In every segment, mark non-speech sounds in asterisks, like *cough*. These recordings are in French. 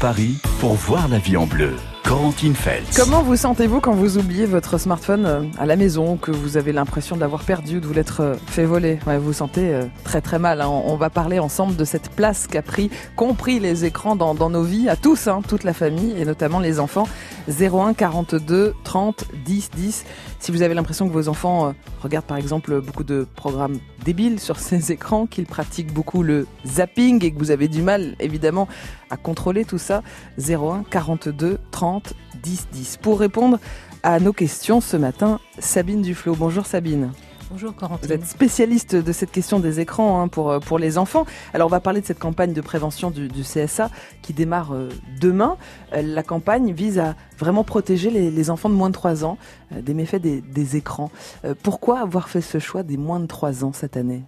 Paris pour voir la vie en bleu. Corentine Feltz. Comment vous sentez-vous quand vous oubliez votre smartphone euh, à la maison, que vous avez l'impression de l'avoir perdu, de vous l'être euh, fait voler? Vous vous sentez euh, très très mal. Hein. On va parler ensemble de cette place qu'a pris, compris les écrans dans, dans nos vies, à tous, hein, toute la famille et notamment les enfants. 01 42 30 10 10. Si vous avez l'impression que vos enfants regardent par exemple beaucoup de programmes débiles sur *laughs* ces écrans, qu'ils pratiquent beaucoup le zapping et que vous avez du mal évidemment à contrôler tout ça, 01 42 30 10 10. Pour répondre à nos questions ce matin, Sabine Duflo. Bonjour Sabine. Bonjour. Vous êtes spécialiste de cette question des écrans hein, pour, pour les enfants. Alors on va parler de cette campagne de prévention du, CSA qui démarre euh, demain. Euh, la campagne vise à vraiment protéger les, enfants de moins de 3 ans euh, des méfaits des, des écrans. Euh, pourquoi avoir fait ce choix des moins de 3 ans cette année?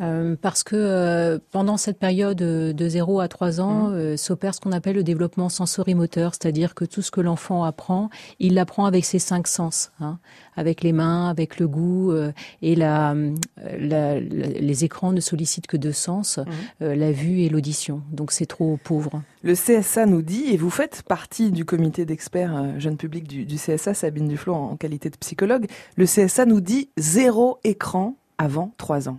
Euh, parce que euh, pendant cette période euh, de 0 à 3 ans mmh. s'opère ce qu'on appelle le développement sensorimoteur, c'est-à-dire que tout ce que l'enfant apprend, il l'apprend avec ses cinq sens, hein, avec les mains, avec le goût, et la, la, la, les écrans ne sollicitent que deux sens, mmh. la vue et l'audition. Donc c'est trop pauvre. Le CSA nous dit, et vous faites partie du comité d'experts jeunes publics du, du, CSA, Sabine Duflo en, en qualité de psychologue, le CSA nous dit zéro écran avant 3 ans.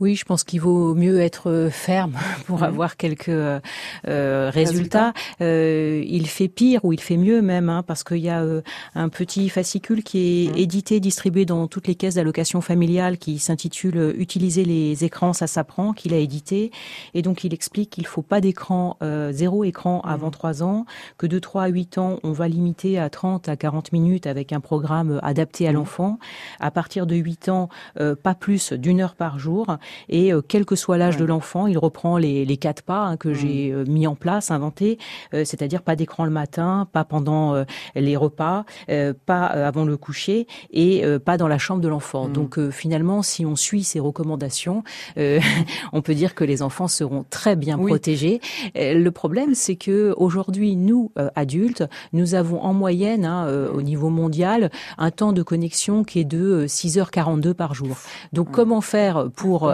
Oui, je pense qu'il vaut mieux être ferme *laughs* pour mmh. avoir quelques euh, résultats. Euh, il fait pire ou il fait mieux même, hein, parce qu'il y a euh, un petit fascicule qui est mmh. édité, distribué dans toutes les caisses d'allocation familiale, qui s'intitule "Utiliser les écrans, ça s'apprend", qu'il a édité, et donc il explique qu'il faut pas d'écran, euh, zéro écran mmh. avant 3 ans, que de 3 à 8 ans, on va limiter à 30 à 40 minutes avec un programme adapté à l'enfant. À partir de 8 ans, euh, pas plus d'une heure par jour et euh, quel que soit l'âge ouais. de l'enfant, il reprend les, les quatre pas hein, que mmh. j'ai euh, mis en place, inventés, euh, c'est-à-dire pas d'écran le matin, pas pendant euh, les repas, euh, pas avant le coucher et pas dans la chambre de l'enfant. Mmh. Donc finalement, si on suit ces recommandations, *laughs* on peut dire que les enfants seront très bien oui. protégés. le problème, c'est que aujourd'hui, nous adultes, nous avons en moyenne, hein, au niveau mondial, un temps de connexion qui est de 6h42 par jour. Donc comment faire pour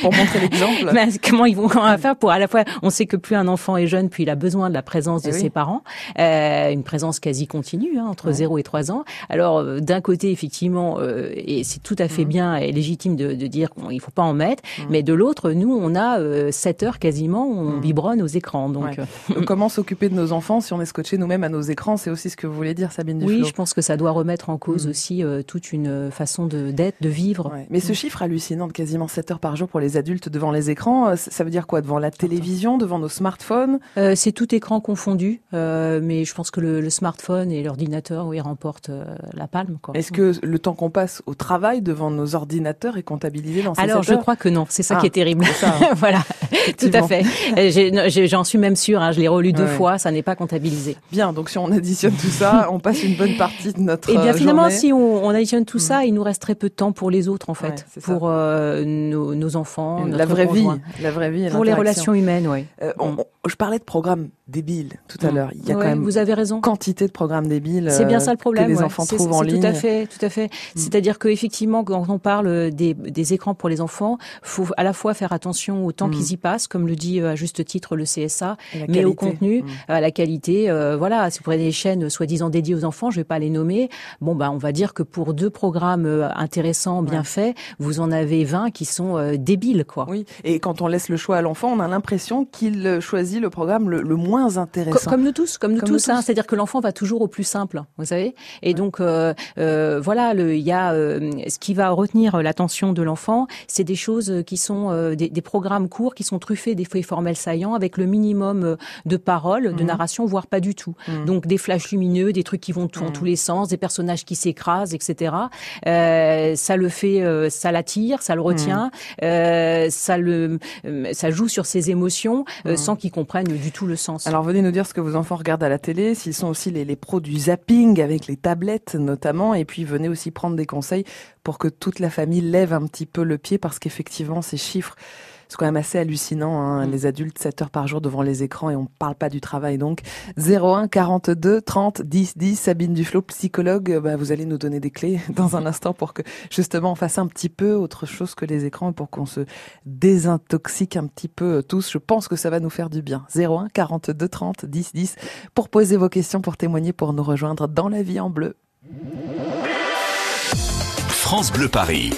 pour montrer l'exemple. *laughs* comment ils vont comment faire pour à la fois, on sait que plus un enfant est jeune, plus il a besoin de la présence de et eh ses oui. parents, euh, une présence quasi continue hein, entre ouais. 0 et 3 ans. Alors euh, d'un côté, effectivement, euh, et c'est tout à fait mmh. bien et légitime de, de dire qu'il faut pas en mettre, mmh. mais de l'autre, nous, on a euh, 7 heures quasiment on mmh. biberonne aux écrans. Donc, ouais. Euh, *laughs* comment s'occuper de nos enfants si on est scotché nous-mêmes à nos écrans? C'est aussi ce que vous voulez dire, Sabine Duflo. Oui, je pense que ça doit remettre en cause aussi euh, toute une façon d'être, de, de, vivre. Ouais. Mais ce chiffre hallucinant de quasiment 7 heures par jour pour les adultes devant les écrans, euh, ça veut dire quoi? Devant la télévision, devant nos smartphones? Euh, C'est tout écran confondu, euh, mais je pense que le, le smartphone et l'ordinateur, oui, remportent euh, la palme. Est-ce que le temps qu'on passe au travail devant nos ordinateurs est comptabilisé dans ces Alors, je crois que non, c'est ça ah, qui est terrible. Ça, hein. *laughs* voilà, tout à fait. J'en suis même sûre, hein, je l'ai relu deux fois, ça n'est pas comptabilisé. Bien, donc si on additionne tout ça, on passe une bonne partie de notre Et eh bien finalement, journée. si on, on, additionne tout mmh. ça, il nous reste très peu de temps pour les autres, en fait, ouais, pour nos, nos, enfants, la vraie vie, la vraie vie. Pour les relations humaines, oui. Euh, on, je parlais de programmes débiles tout à mmh. l'heure. Il y a ouais, quand même vous avez raison. quantité de programmes débiles. C'est bien ça le problème. Que les enfants trouvent en ligne. Tout à fait, tout à fait. Mmh. C'est-à-dire que effectivement, quand on parle des, des, écrans pour les enfants, faut à la fois faire attention au temps mmh. qu'ils y passent, comme le dit euh, à juste titre le CSA, mais qualité. au contenu, mmh. à la qualité. Euh, voilà, si vous prenez des chaînes soi-disant dédiées aux enfants, je vais pas les nommer. Bon, ben, on va dire que pour deux programmes euh, intéressants, bien ouais. faits, vous en avez 20 qui sont euh, débiles, quoi. Oui. Et quand on laisse le choix à l'enfant, on a l'impression qu'il choisit le programme le, le moins intéressant. Comme, nous tous, comme nous comme tous. Hein, C'est-à-dire que l'enfant va toujours au plus simple, vous savez. Et ouais. donc euh, euh, voilà, il y a euh, ce qui va retenir l'attention de l'enfant, c'est des choses qui sont euh, des, des, programmes courts, qui sont truffés d'effets formels saillants, avec le minimum euh, de paroles, mmh. de narration, voire pas du tout. Mmh. Donc des flashs lumineux, des trucs qui vont mmh. tous les sens, des personnages qui s'écrasent, etc. ça le fait, ça l'attire, ça le retient, ça le, ça joue sur ses émotions sans qu'ils comprennent du tout le sens. Alors venez nous dire ce que vos enfants regardent à la télé, s'ils sont aussi les, pros du zapping avec les tablettes notamment, et puis venez aussi prendre des conseils pour que toute la famille lève un petit peu le pied parce qu'effectivement ces chiffres C'est quand même assez hallucinant, hein, mm. les adultes 7 heures par jour devant les écrans et on parle pas du travail donc. 01 42 30 10 10, Sabine Duflo, psychologue, bah, vous allez nous donner des clés *laughs* dans un instant pour que justement on fasse un petit peu autre chose que les écrans et pour qu'on se désintoxique un petit peu tous. Je pense que ça va nous faire du bien. 01 42 30 10 10 pour poser vos questions, pour témoigner, pour nous rejoindre dans la vie en bleu. France Bleu Paris.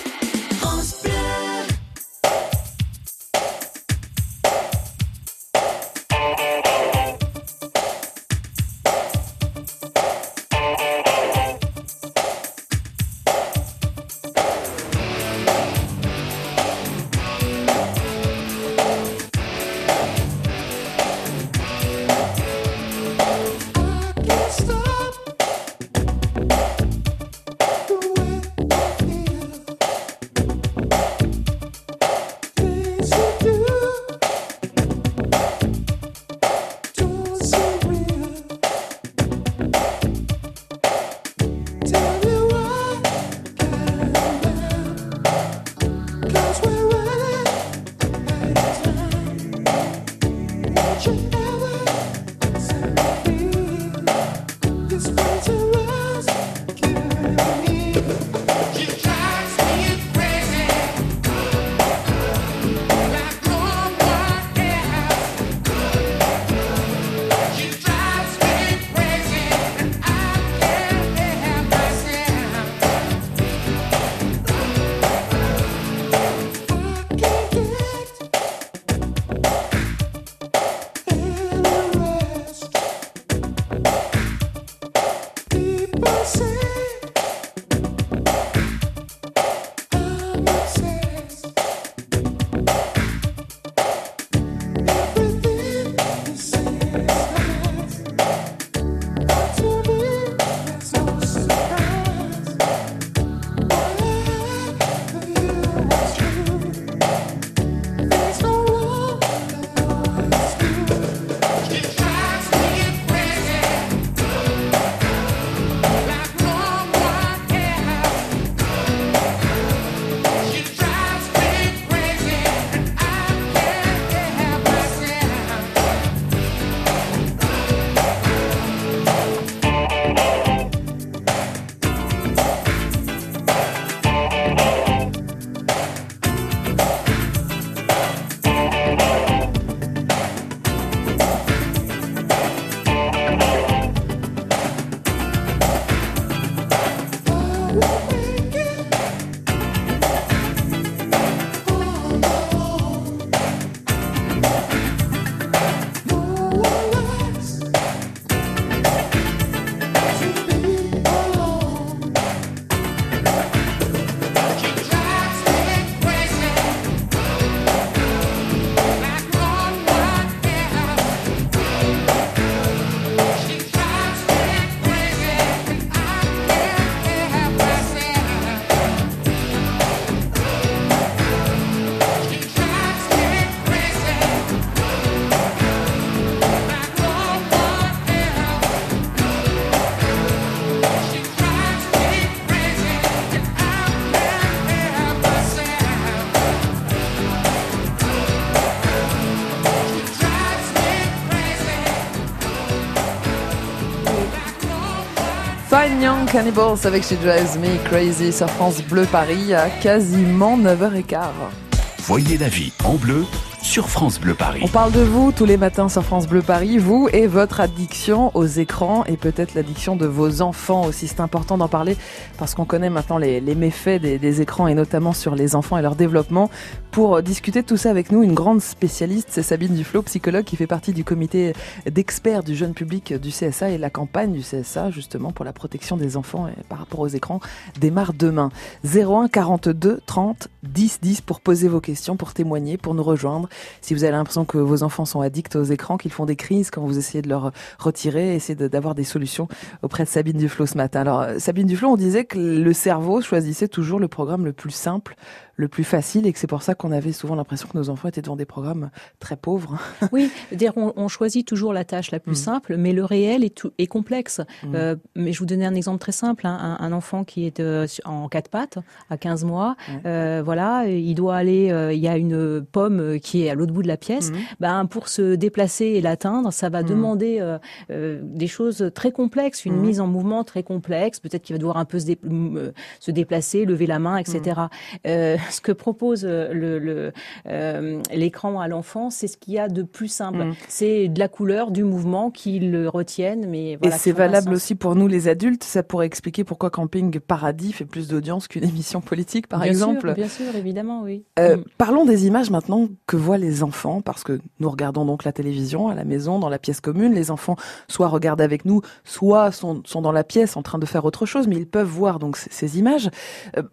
Cannibals avec She Drives Me Crazy sur France Bleu Paris à quasiment 9h15. Voyez la vie en bleu sur France Bleu Paris. On parle de vous tous les matins sur France Bleu Paris, vous et votre addiction aux écrans et peut-être l'addiction de vos enfants aussi. C'est important d'en parler parce qu'on connaît maintenant les, méfaits des, écrans et notamment sur les enfants et leur développement. Pour discuter de tout ça avec nous, une grande spécialiste, c'est Sabine Duflo, psychologue qui fait partie du comité d'experts du jeune public du CSA et la campagne du CSA justement pour la protection des enfants par rapport aux écrans démarre demain. 01 42 30 10 10 pour poser vos questions, pour témoigner, pour nous rejoindre. Si vous avez l'impression que vos enfants sont addicts aux écrans, qu'ils font des crises quand vous essayez de leur retirer, essayez d'avoir des solutions auprès de Sabine Duflo ce matin. Alors Sabine Duflo, on disait que le cerveau choisissait toujours le programme le plus simple, le plus facile et que c'est pour ça qu'on avait souvent l'impression que nos enfants étaient devant des programmes très pauvres. *laughs* Oui, dire on, on, choisit toujours la tâche la plus mm. simple, mais le réel est, tout, est complexe. Mm. Euh, mais je vous donnais un exemple très simple hein. un, un, enfant qui est euh, en quatre pattes à 15 mois, mm. euh, voilà, il doit aller, euh, il y a une pomme qui est à l'autre bout de la pièce. Ben pour se déplacer et l'atteindre, ça va demander euh, des choses très complexes, une mise en mouvement très complexe. Peut-être qu'il va devoir un peu se, dé se, déplacer, lever la main, etc ce que propose euh, le, euh, l'écran à l'enfant, c'est ce qu'il y a de plus simple. Mm. C'est de la couleur, du mouvement qui le retiennent. Mais voilà, Et c'est valable aussi pour nous les adultes. Ça pourrait expliquer pourquoi Camping Paradis fait plus d'audience qu'une émission politique, par bien exemple. Sûr, bien sûr, évidemment, oui. Euh, mm. Parlons des images maintenant que voient les enfants, parce que nous regardons donc la télévision à la maison, dans la pièce commune. Les enfants soit regardent avec nous, soit sont, sont dans la pièce en train de faire autre chose, mais ils peuvent voir donc ces, images.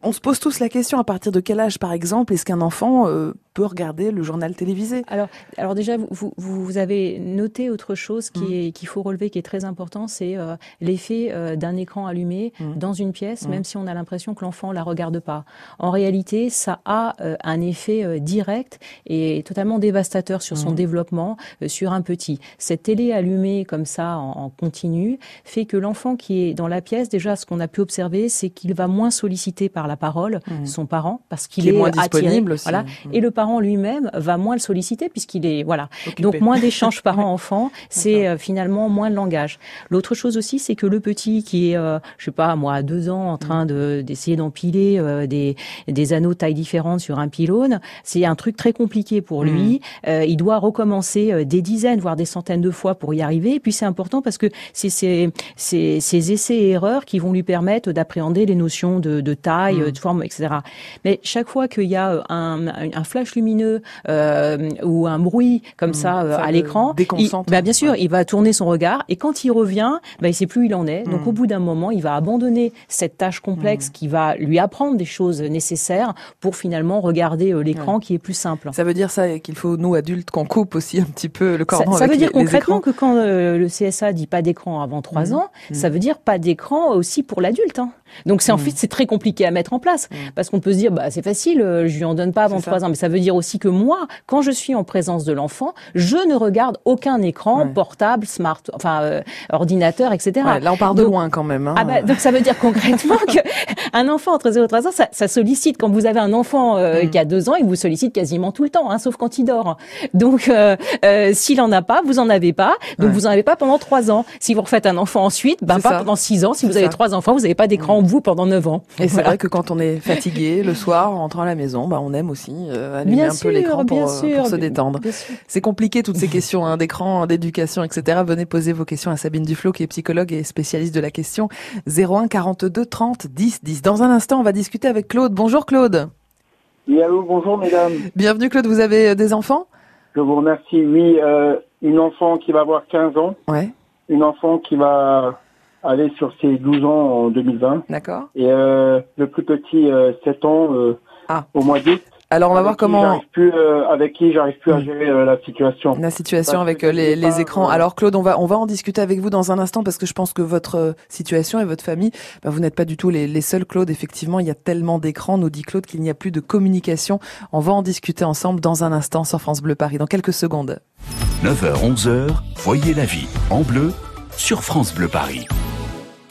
on se pose tous la question à partir de quel âge par exemple, est-ce qu'un enfant euh, peut regarder le journal télévisé? Alors, alors déjà, vous, vous, avez noté autre chose qui mm. est qu'il faut relever, qui est très important, c'est euh, l'effet euh, d'un écran allumé mm. dans une pièce, mm. même si on a l'impression que l'enfant la regarde pas. En réalité, ça a un effet direct et totalement dévastateur sur son développement, sur un petit. Cette télé allumée comme ça en, en continu fait que l'enfant qui est dans la pièce, déjà, ce qu'on a pu observer, c'est qu'il va moins sollicité par la parole, son parent, parce qu'il est, moins disponible aussi. Voilà. Mm. Et le parent lui-même va moins le solliciter puisqu'il est voilà. Donc moins d'échanges *laughs* parent-enfant, c'est euh, finalement moins de langage. L'autre chose aussi, c'est que le petit qui est, euh, je sais pas moi, à deux ans, en train de d'essayer d'empiler euh, des des anneaux taille différentes sur un pylône, c'est un truc très compliqué pour mm. lui. il doit recommencer des dizaines, voire des centaines de fois pour y arriver. Et puis c'est important parce que c'est ces, ces, essais et erreurs qui vont lui permettre d'appréhender les notions de, de taille, mm. de forme, etc. Mais chaque fois qu'il y a euh, un, un flash lumineux euh, ou un bruit comme mmh, ça, euh, à l'écran, bah, bien sûr, il va tourner son regard et quand il revient, bah, il sait plus où il en est. Donc mmh. au bout d'un moment, il va abandonner cette tâche complexe mmh. qui va lui apprendre des choses nécessaires pour finalement regarder l'écran qui est plus simple. Ça veut dire ça qu'il faut nous adultes qu'on coupe aussi un petit peu le cordon. Ça, ça veut dire concrètement que quand le CSA dit pas d'écran avant 3 ans, ça veut dire pas d'écran aussi pour l'adulte. Hein. Donc c'est en fait c'est très compliqué à mettre en place parce qu'on peut se dire bah c'est facile, je lui en donne pas avant trois ans, mais ça veut dire aussi que moi, quand je suis en présence de l'enfant, je ne regarde aucun écran, portable, smart, enfin euh, ordinateur, etc. là, on part de loin quand même. Hein. Ah bah, donc ça veut dire concrètement *laughs* qu'un enfant entre 0 et 3 ans, ça, ça, sollicite. Quand vous avez un enfant euh, mm. qui a 2 ans, il vous sollicite quasiment tout le temps, hein, sauf quand il dort. Donc euh, euh s'il en a pas, vous en avez pas. Donc vous en avez pas pendant 3 ans. Si vous refaites un enfant ensuite, ben pas pendant 6 ans. Si vous avez trois enfants, vous n'avez pas d'écran vous pendant 9 ans. Et c'est vrai que quand on est fatigué le soir, en rentrant à la maison, bah, on aime aussi euh, allumer un peu l'écran pour, euh, pour, se détendre. C'est compliqué toutes ces questions hein, d'écran, d'éducation, etc. Venez poser vos questions à Sabine Duflo qui est psychologue et spécialiste de la question 01 42 30 10 10. Dans un instant, on va discuter avec Claude. Bonjour Claude. Oui, allô, bonjour mesdames. Bienvenue Claude, vous avez euh, des enfants? Je vous remercie. Oui, euh, une enfant qui va avoir 15 ans. Ouais. Une enfant qui va aller sur ses 12 ans en 2020. D'accord. Et euh, le plus petit, euh, 7 ans, euh, ah. au mois d'août. Alors on va voir comment. Plus, euh, avec qui j'arrive plus à hmm. gérer euh, la situation. La situation avec euh, les, les écrans. Alors Claude, on va on va en discuter avec vous dans un instant parce que je pense que votre situation et votre famille, bah, vous n'êtes pas du tout les, les seuls. Claude, effectivement, il y a tellement d'écrans. Nous dit Claude qu'il n'y a plus de communication. On va en discuter ensemble dans un instant sur France Bleu Paris dans quelques secondes. 9h 11h, voyez la vie en bleu sur France Bleu Paris.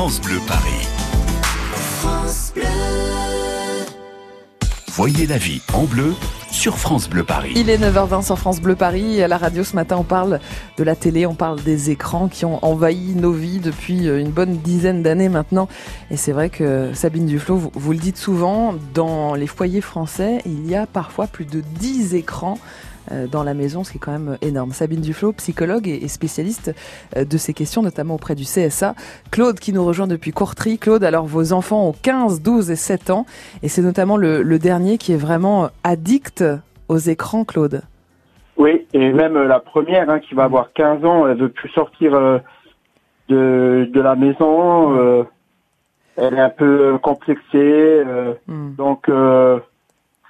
France Bleu Paris. France Bleu. Voyez la vie en bleu sur France Bleu Paris. Il est 9h20 sur France Bleu Paris. À la radio ce matin, on parle de la télé, on parle des écrans qui ont envahi nos vies depuis euh, une bonne dizaine d'années maintenant. Et c'est vrai que Sabine Duflo, vous, vous, le dites souvent, dans les foyers français, il y a parfois plus de 10 écrans dans la maison, ce qui est quand même énorme. Sabine Duflo, psychologue et spécialiste euh, de ces questions, notamment auprès du CSA. Claude qui nous rejoint depuis Courtry. Claude, alors vos enfants ont 15, 12 et 7 ans, et c'est notamment le, le, dernier qui est vraiment addict aux écrans, Claude. Oui, et même la première hein, qui va avoir 15 ans, elle veut plus sortir euh, de, de la maison. Euh, elle est un peu complexée. Euh, mm. Donc,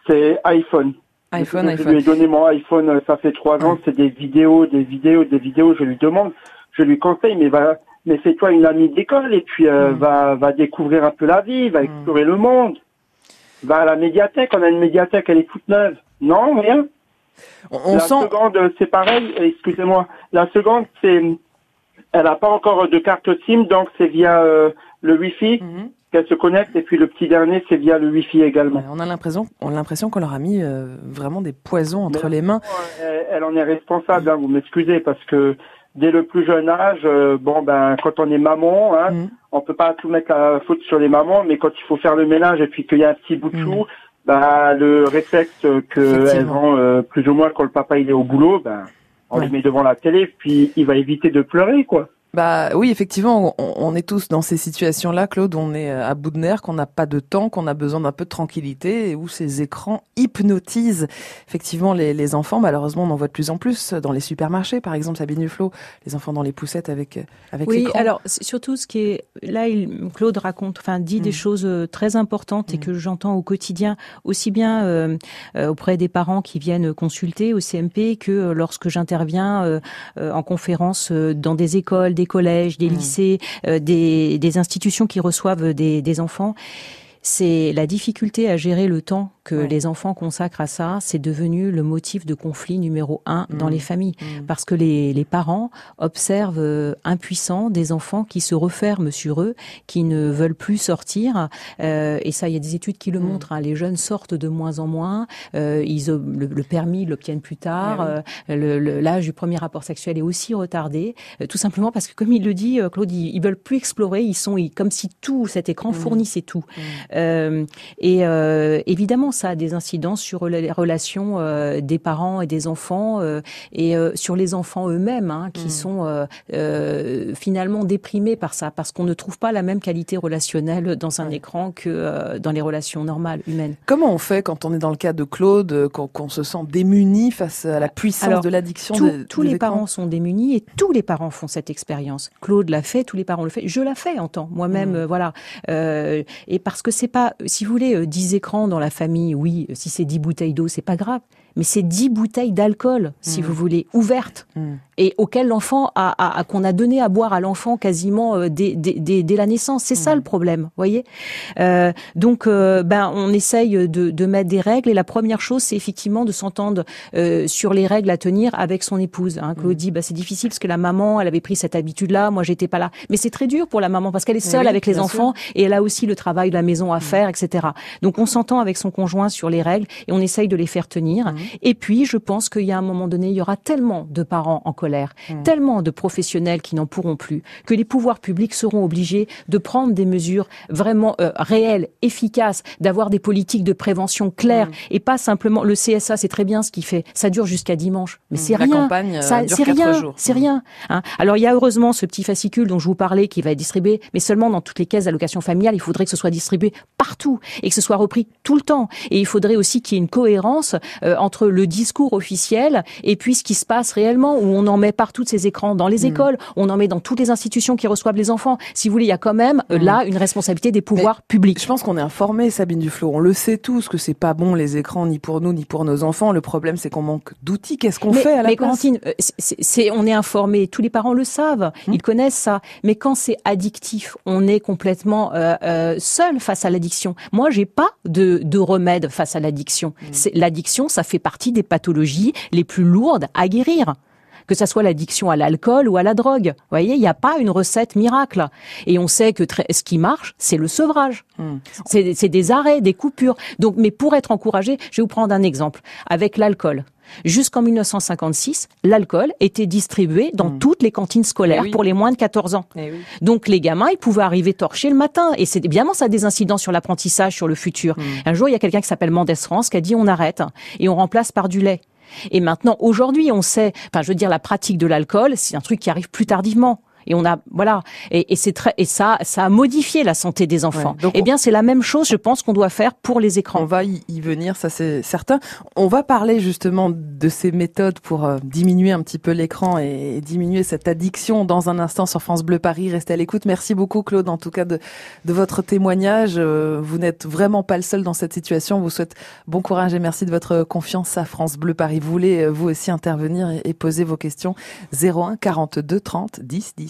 c'est iPhone iPhone, je, iPhone. Je lui ai donné mon iPhone, ça fait trois ans, c'est des vidéos, des vidéos, des vidéos, je lui demande, je lui conseille, mais va, mais fais-toi une amie d'école et puis euh, mm. va, va découvrir un peu la vie, va explorer mm. le monde. Va à la médiathèque, on a une médiathèque, elle est toute neuve. Non, rien. On, la sent... seconde, c'est pareil, excusez-moi. La seconde, c'est, elle n'a pas encore de carte SIM, donc c'est via euh, le Wi-Fi. Mm-hmm qu'elle se connecte et puis le petit dernier c'est via le wifi également. On a l'impression on a l'impression qu'on leur a mis euh, vraiment des poisons entre Mais les mains. Elle, elle, en est responsable, hein, vous m'excusez parce que dès le plus jeune âge, euh, bon ben quand on est maman, hein, mmh. on peut pas tout mettre la faute sur les mamans, mais quand il faut faire le ménage et puis qu'il y a un petit bout de chou, mmh. ben le réflexe que elles ont euh, plus ou moins quand le papa il est au boulot, ben on ouais. le met devant la télé puis il va éviter de pleurer quoi. Bah oui, effectivement, on, on, est tous dans ces situations-là, Claude. On est à bout de nerfs, qu'on n'a pas de temps, qu'on a besoin d'un peu de tranquillité, et où ces écrans hypnotisent effectivement les, les, enfants. Malheureusement, on en voit de plus en plus dans les supermarchés, par exemple, Sabine Duflo, les enfants dans les poussettes avec avec Oui, alors surtout ce qui est là, il, Claude raconte, enfin dit mmh. des choses euh, très importantes mmh. et que j'entends au quotidien, aussi bien euh, auprès des parents qui viennent consulter au CMP que lorsque j'interviens euh, en conférence dans des écoles des collèges, des mmh. lycées, euh, des, des, institutions qui reçoivent des, des enfants c'est la difficulté à gérer le temps que ouais. les enfants consacrent à ça, c'est devenu le motif de conflit numéro un mmh. dans les familles. Mmh. Parce que les, les, parents observent euh, impuissants des enfants qui se referment sur eux, qui ne veulent plus sortir. Euh, et ça, il y a des études qui le mmh. montrent. Hein. Les jeunes sortent de moins en moins. Euh, ils, le, le, permis l'obtiennent plus tard. Oui. L'âge du premier rapport sexuel est aussi retardé. Tout simplement parce que, comme il le dit, Claude, ils, ils veulent plus explorer. Ils sont ils, comme si tout cet écran fournissait tout. Et évidemment, ça a des incidences sur les relations euh, des parents et des enfants euh, et euh, sur les enfants eux-mêmes hein, qui mmh. sont finalement déprimés par ça parce qu'on ne trouve pas la même qualité relationnelle dans un ouais. écran que dans les relations normales humaines. Comment on fait quand on est dans le cas de Claude, qu'on qu se sent démuni face à la puissance Alors, de l'addiction Tous les écrans. parents sont démunis et tous les parents font cette expérience. Claude l'a fait, tous les parents le font. Je la fais en temps moi-même, mmh. voilà. et parce que c'est pas, si vous voulez, 10 écrans dans la famille, oui, si c'est 10 bouteilles d'eau, c'est pas grave. Mais c'est 10 bouteilles d'alcool, si mmh. vous voulez, ouvertes, mmh. et auxquelles l'enfant a, a, a qu'on a donné à boire à l'enfant quasiment euh, dès, dès, dès, dès, la naissance. C'est mmh. ça le problème, voyez? Euh, donc, euh, ben, on essaye de, de, mettre des règles, et la première chose, c'est effectivement de s'entendre euh, sur les règles à tenir avec son épouse. Hein. Claude dit, ben, c'est difficile parce que la maman, elle avait pris cette habitude-là, moi, j'étais pas là. Mais c'est très dur pour la maman parce qu'elle est seule oui, avec les enfants sûr. et elle a aussi le travail de la maison à faire, etc. Donc, on s'entend avec son conjoint sur les règles et on essaye de les faire tenir. Et puis, je pense qu'il y a un moment donné, il y aura tellement de parents en colère, mmh. tellement de professionnels qui n'en pourront plus, que les pouvoirs publics seront obligés de prendre des mesures vraiment euh, réelles, efficaces, d'avoir des politiques de prévention claires mmh. et pas simplement le CSA, c'est très bien ce qu'il fait. Ça dure jusqu'à dimanche, mais mmh. c'est rien. Euh, c'est rien. C'est rien. Hein Alors, il y a heureusement ce petit fascicule dont je vous parlais qui va être distribué, mais seulement dans toutes les caisses d'allocation familiale. Il faudrait que ce soit distribué partout et que ce soit repris tout le temps. Et il faudrait aussi qu'il y ait une cohérence euh, entre entre le discours officiel et puis ce qui se passe réellement, où on en met partout ces écrans dans les mm. écoles, on en met dans toutes les institutions qui reçoivent les enfants. Si vous voulez, il y a quand même mm. là une responsabilité des pouvoirs publics. Je pense qu'on est informé, Sabine Duflo. On le sait tous que c'est pas bon les écrans ni pour nous ni pour nos enfants. Le problème, c'est qu'on manque d'outils. Qu'est-ce qu'on fait à la mais place euh, c'est, on est informé. Tous les parents le savent. Mm. Ils connaissent ça. Mais quand c'est addictif, on est complètement euh, euh, seul face à l'addiction. Moi, j'ai pas de, de remède face à l'addiction. C'est, l'addiction, ça fait partie des pathologies les plus lourdes à guérir que ça soit l'addiction à l'alcool ou à la drogue. Vous voyez, il n'y a pas une recette miracle. Et on sait que ce qui marche, c'est le sevrage. Hmm. C'est des arrêts, des coupures. Donc, mais pour être encouragé, je vais vous prendre un exemple. Avec l'alcool. Jusqu'en 1956, l'alcool était distribué dans hmm. toutes les cantines scolaires eh pour les moins de 14 ans. Eh Donc les gamins, ils pouvaient arriver torchés le matin. Et c'est évidemment ça a des incidences sur l'apprentissage, sur le futur. Hmm. Un jour, il y a quelqu'un qui s'appelle Mendes France qui a dit on arrête et on remplace par du lait. Et maintenant, aujourd'hui, on sait, enfin, je veux dire, la pratique de l'alcool, c'est un truc qui arrive plus tardivement. Et on a voilà et, et c'est très et ça ça a modifié la santé des enfants. eh bien c'est la même chose je pense qu'on doit faire pour les écrans. On va y, venir ça c'est certain. On va parler justement de ces méthodes pour euh, diminuer un petit peu l'écran et, diminuer cette addiction dans un instant sur France Bleu Paris. Restez à l'écoute. Merci beaucoup Claude en tout cas de de votre témoignage. Euh, vous n'êtes vraiment pas le seul dans cette situation. On vous souhaite bon courage et merci de votre confiance à France Bleu Paris. Vous voulez euh, vous aussi intervenir et, et poser vos questions 01 42 30 10 10.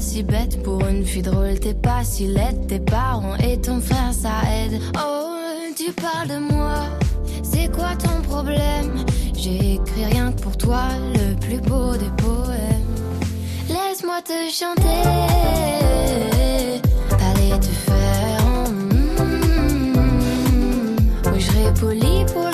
Si bête pour une fille drôle, t'es pas si laide. Tes parents et ton frère, ça aide. Oh, tu parles de moi, c'est quoi ton problème? J'ai écrit rien que pour toi, le plus beau des poèmes. Laisse-moi te chanter, allez te faire. Mm, je poli pour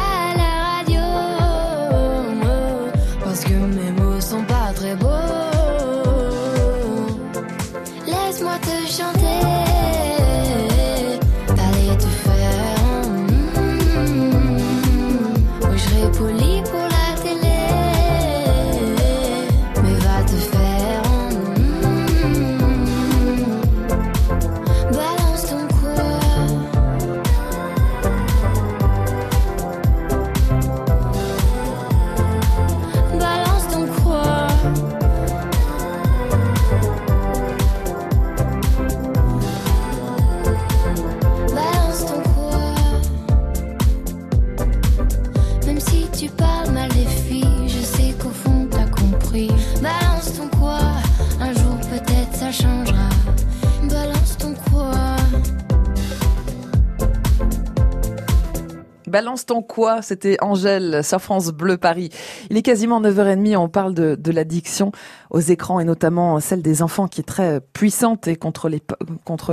Balance ton quoi? C'était Angèle sur France Bleu Paris. Il est quasiment 9h30, on parle de, de l'addiction aux écrans et notamment celle des enfants qui est très puissante et contre,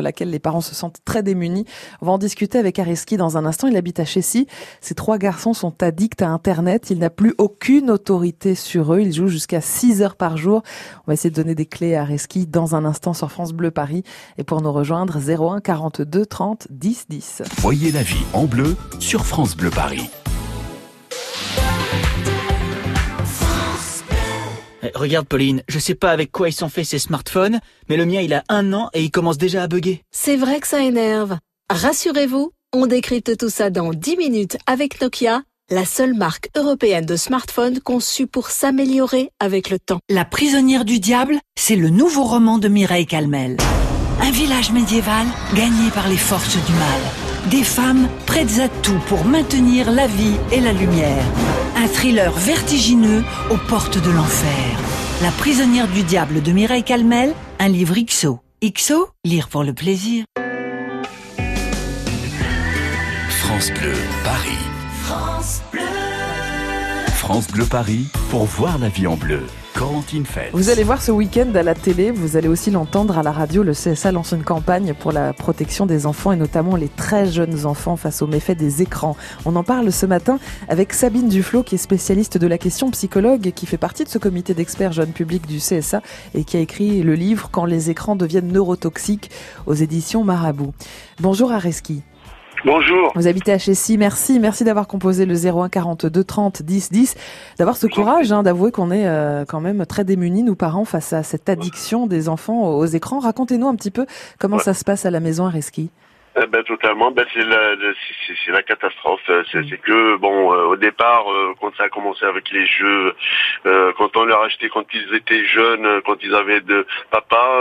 laquelle les parents se sentent très démunis. On va en discuter avec Areski dans un instant. Il habite à Chessy. Ses trois garçons sont addicts à Internet. Il n'a plus aucune autorité sur eux. Il joue jusqu'à 6 heures par jour. On va essayer de donner des clés à Areski dans un instant sur France Bleu Paris. Et pour nous rejoindre, 01 42 30 10 10. Voyez la vie en bleu sur France Bleu Paris. Eh, regarde Pauline, je sais pas avec quoi ils sont faits ces smartphones, mais le mien il a un an et il commence déjà à bugger. C'est vrai que ça énerve. Rassurez-vous, on décrypte tout ça dans 10 minutes avec Nokia, la seule marque européenne de smartphones conçue pour s'améliorer avec le temps. La prisonnière du diable, c'est le nouveau roman de Mireille Calmel. Un village médiéval gagné par les forces du mal. Des femmes prêtes à tout pour maintenir la vie et la lumière. Un thriller vertigineux aux portes de l'enfer. La prisonnière du diable de Mireille Calmel, un livre XO. XO, lire pour le plaisir. France Bleu, Paris. France Bleu. France Bleu Paris, pour voir la vie en bleu. Vous allez voir ce week-end à la télé, vous allez aussi l'entendre à la radio, le CSA lance une campagne pour la protection des enfants et notamment les très jeunes enfants face aux méfaits des écrans. On en parle ce matin avec Sabine Duflo qui est spécialiste de la question psychologue qui fait partie de ce comité d'experts jeunes publics du CSA et qui a écrit le livre Quand les écrans deviennent neurotoxiques aux éditions Marabout. Bonjour Areski. Bonjour. Vous habitez à Chessy. Merci, merci d'avoir composé le 01 42 30 10 10, d'avoir ce courage, hein, d'avouer qu'on est euh, quand même très démunis, nous parents, face à cette addiction des enfants aux écrans. Racontez-nous un petit peu comment ça se passe à la maison à Reski. Eh ben totalement. Ben c'est la, c'est la catastrophe. C'est mm. que bon, euh, au départ, euh, quand ça a commencé avec les jeux, euh, quand on leur achetait quand ils étaient jeunes, quand ils avaient de papa,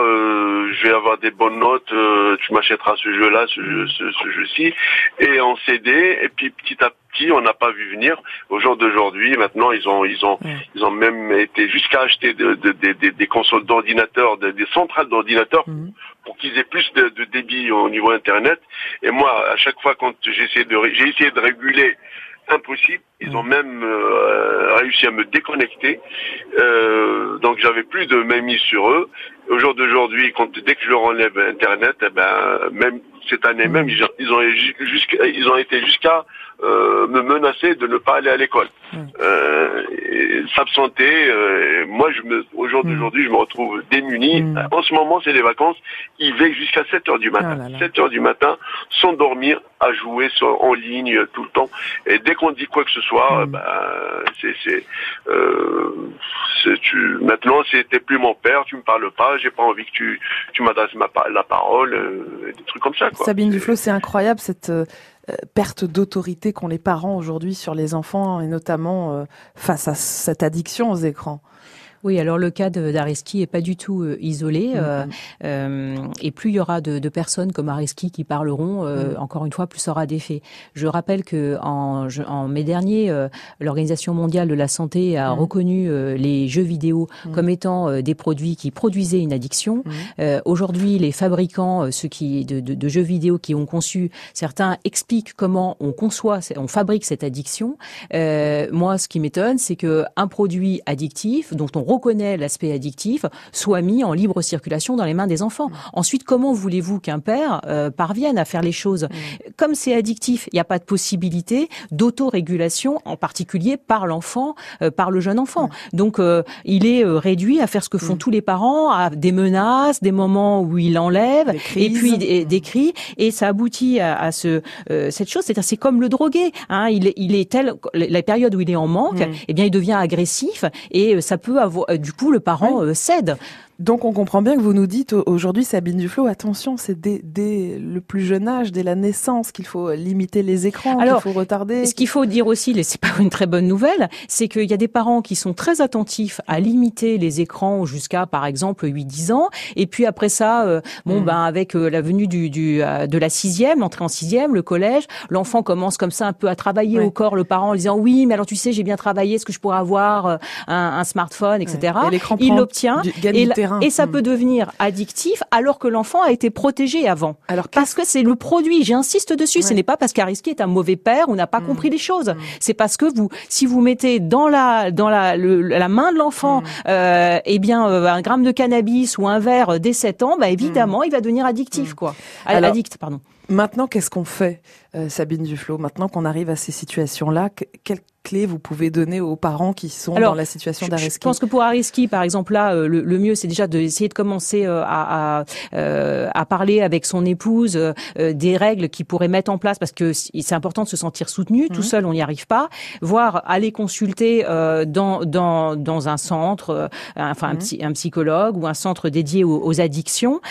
je vais avoir des bonnes notes, tu m'achèteras ce jeu-là, ce, jeu, ce, jeu-ci, et en CD. Et puis petit à petit, on n'a pas vu venir. Au jour d'aujourd'hui, maintenant, ils ont, ils ont, ils ont même été jusqu'à acheter de, des consoles d'ordinateurs, des centrales d'ordinateurs. Mm pour qu'ils aient plus de, débit au niveau internet. Et moi, à chaque fois quand j'ai essayé de j'ai essayé de réguler, impossible. Ils ont même euh, réussi à me déconnecter. Euh, donc j'avais plus de mise sur eux. Au jour d'aujourd'hui, quand dès que je leur enlève Internet, eh ben même cette année même, ils, ont ils ont été jusqu'à euh, me menacer de ne pas aller à l'école, euh, s'absenter. Euh, moi, je me, au jour d'aujourd'hui, je me retrouve démuni. Mm. En ce moment, c'est les vacances. Ils veillent jusqu'à 7 heures du matin. 7 heures du matin, sans dormir, à jouer sur, en ligne tout le temps. Et dès qu'on dit quoi que ce soit, mm. c'est, c'est, euh, tu, maintenant, c'était plus mon père. Tu me parles pas. J'ai pas envie que tu, tu m'adresses ma, la parole, euh, des trucs comme ça. Quoi. Sabine Duflo, c'est incroyable cette euh, perte d'autorité qu'ont les parents aujourd'hui sur les enfants et notamment euh, face à cette addiction aux écrans. Oui, alors le cas d'Areski est pas du tout euh, isolé. Mm, euh, euh, et plus il y aura de, de personnes comme Areski qui parleront, euh, mm. encore une fois, plus ça aura d'effet. Je rappelle que en, en mai dernier, l'Organisation mondiale de la santé a reconnu les jeux vidéo comme étant des produits qui produisaient une addiction. Aujourd'hui, les fabricants, ceux qui de, de, de, jeux vidéo qui ont conçu, certains expliquent comment on conçoit, on fabrique cette addiction. moi, ce qui m'étonne, c'est que un produit addictif dont on reconnaît l'aspect addictif soit mis en libre circulation dans les mains des enfants. Ensuite, comment voulez-vous qu'un père euh, parvienne à faire les choses Comme c'est addictif, il n'y a pas de possibilité d'autorégulation, en particulier par l'enfant, euh, par le jeune enfant. Donc, euh, il est réduit à faire ce que font tous les parents, à des menaces, des moments où il enlève, et puis des, cris, et ça aboutit à, ce cette chose. C'est-à-dire, c'est comme le drogué. Hein, il, est, il est tel la période où il est en manque, eh bien, il devient agressif, et ça peut avoir euh, du coup, le parent euh, cède. Donc on comprend bien que vous nous dites aujourd'hui, Sabine Duflo, attention, c'est dès, le plus jeune âge, dès la naissance, qu'il faut limiter les écrans, qu'il faut retarder. Ce qu'il faut dire aussi, et c'est pas une très bonne nouvelle, c'est qu'il y a des parents qui sont très attentifs à limiter les écrans jusqu'à, par exemple, 8-10 ans, et puis après ça, euh, bon mm. ben avec euh, la venue du, du euh, de la sixième, l'entrée en sixième, le collège, l'enfant commence comme ça un peu à travailler au corps le parent en disant oui, mais alors tu sais, j'ai bien travaillé, est-ce que je pourrais avoir un, un smartphone, etc. Il l'obtient. Terrain. Et ça mm. peut devenir addictif alors que l'enfant a été protégé avant. Alors parce que c'est le produit. J'insiste dessus. Ce n'est pas parce qu'Ariski est un mauvais père ou n'a pas mm. compris les choses. C'est parce que vous, si vous mettez dans la dans la la main de l'enfant, euh, eh bien euh, un gramme de cannabis ou un verre dès 7 ans, bah évidemment il va devenir addictif quoi. Addict pardon. Maintenant, qu'est-ce qu'on fait, euh, Sabine Duflo Maintenant qu'on arrive à ces situations-là, quel clés vous pouvez donner aux parents qui sont dans la situation d'Ariski Je pense que pour Ariski, par exemple, là, euh, le, mieux, c'est déjà d'essayer de commencer euh, à, à, euh, à, parler avec son épouse des règles qu'il pourrait mettre en place, parce que c'est important de se sentir soutenu. Tout mhm. seul, on n'y arrive pas. Voire aller consulter dans, dans, dans un centre, enfin un, mhm. un, psychologue ou un centre dédié aux, addictions,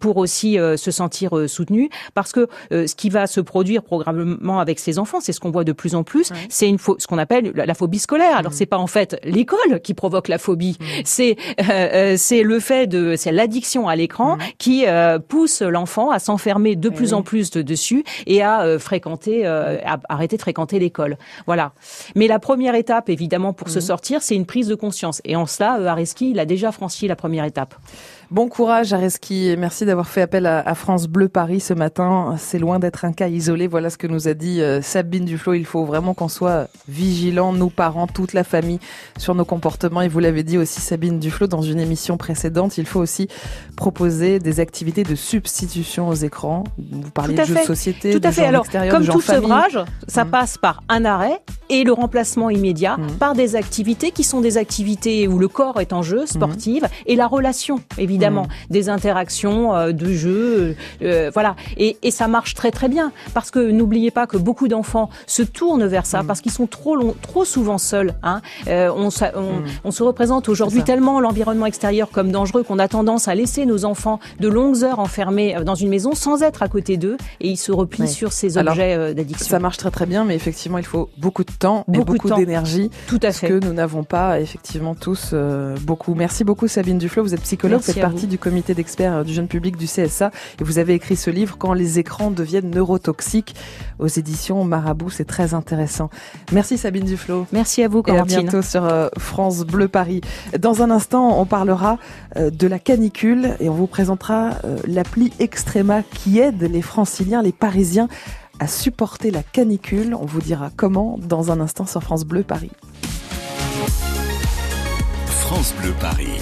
pour aussi se sentir soutenu. Parce que ce qui va se produire probablement avec ces enfants, c'est ce qu'on voit de plus en plus, c'est une ce qu'on appelle la phobie scolaire. Alors mm. c'est pas en fait l'école qui provoque la phobie, mm. c'est euh, euh, c'est le fait de c'est l'addiction à l'écran mm. qui euh, pousse l'enfant à s'enfermer de eh plus en plus de, dessus et à fréquenter à arrêter de fréquenter l'école. Voilà. Mais la première étape évidemment pour se sortir, c'est une prise de conscience et en cela Areski, il a déjà franchi la première étape. Bon courage Areski et merci d'avoir fait appel à, France Bleu Paris ce matin. C'est loin d'être un cas isolé. Voilà ce que nous a dit euh, Sabine Duflo. Il faut vraiment qu'on soit vigilants, nous parents, toute la famille, sur nos comportements. Et vous l'avez dit aussi Sabine Duflo dans une émission précédente, il faut aussi proposer des activités de substitution aux écrans. Vous parliez de jeux de société, Tout à fait. Alors, comme tout sevrage, ça mmh. passe par un arrêt et le remplacement immédiat mmh. par des activités qui sont des activités où le corps est en jeu, mmh. sportive, et la relation, évidemment évidemment, mm. des interactions euh, de jeux, euh, euh, voilà. Et, et, ça marche très très bien parce que n'oubliez pas que beaucoup d'enfants se tournent vers ça mm. parce qu'ils sont trop long, trop souvent seuls. Hein. on, on, mm. on, se représente aujourd'hui tellement l'environnement extérieur comme dangereux qu'on a tendance à laisser nos enfants de longues heures enfermés dans une maison sans être à côté d'eux et ils se replient sur ces objets d'addiction. Ça marche très très bien, mais effectivement, il faut beaucoup de temps beaucoup et beaucoup d'énergie. Tout à fait. Que nous n'avons pas effectivement tous beaucoup. Merci beaucoup Sabine Duflo. Vous êtes psychologue, vous partie du comité d'experts euh, du jeune public du CSA et vous avez écrit ce livre Quand les écrans deviennent neurotoxiques aux éditions Marabout. C'est très intéressant. Merci Sabine Duflo. Merci à vous, Corentine. Et à bientôt sur euh, France Bleu Paris. Dans un instant, on parlera euh, de la canicule et on vous présentera l'appli Extrema qui aide les franciliens, les parisiens à supporter la canicule. On vous dira comment dans un instant sur France Bleu Paris. France Bleu Paris.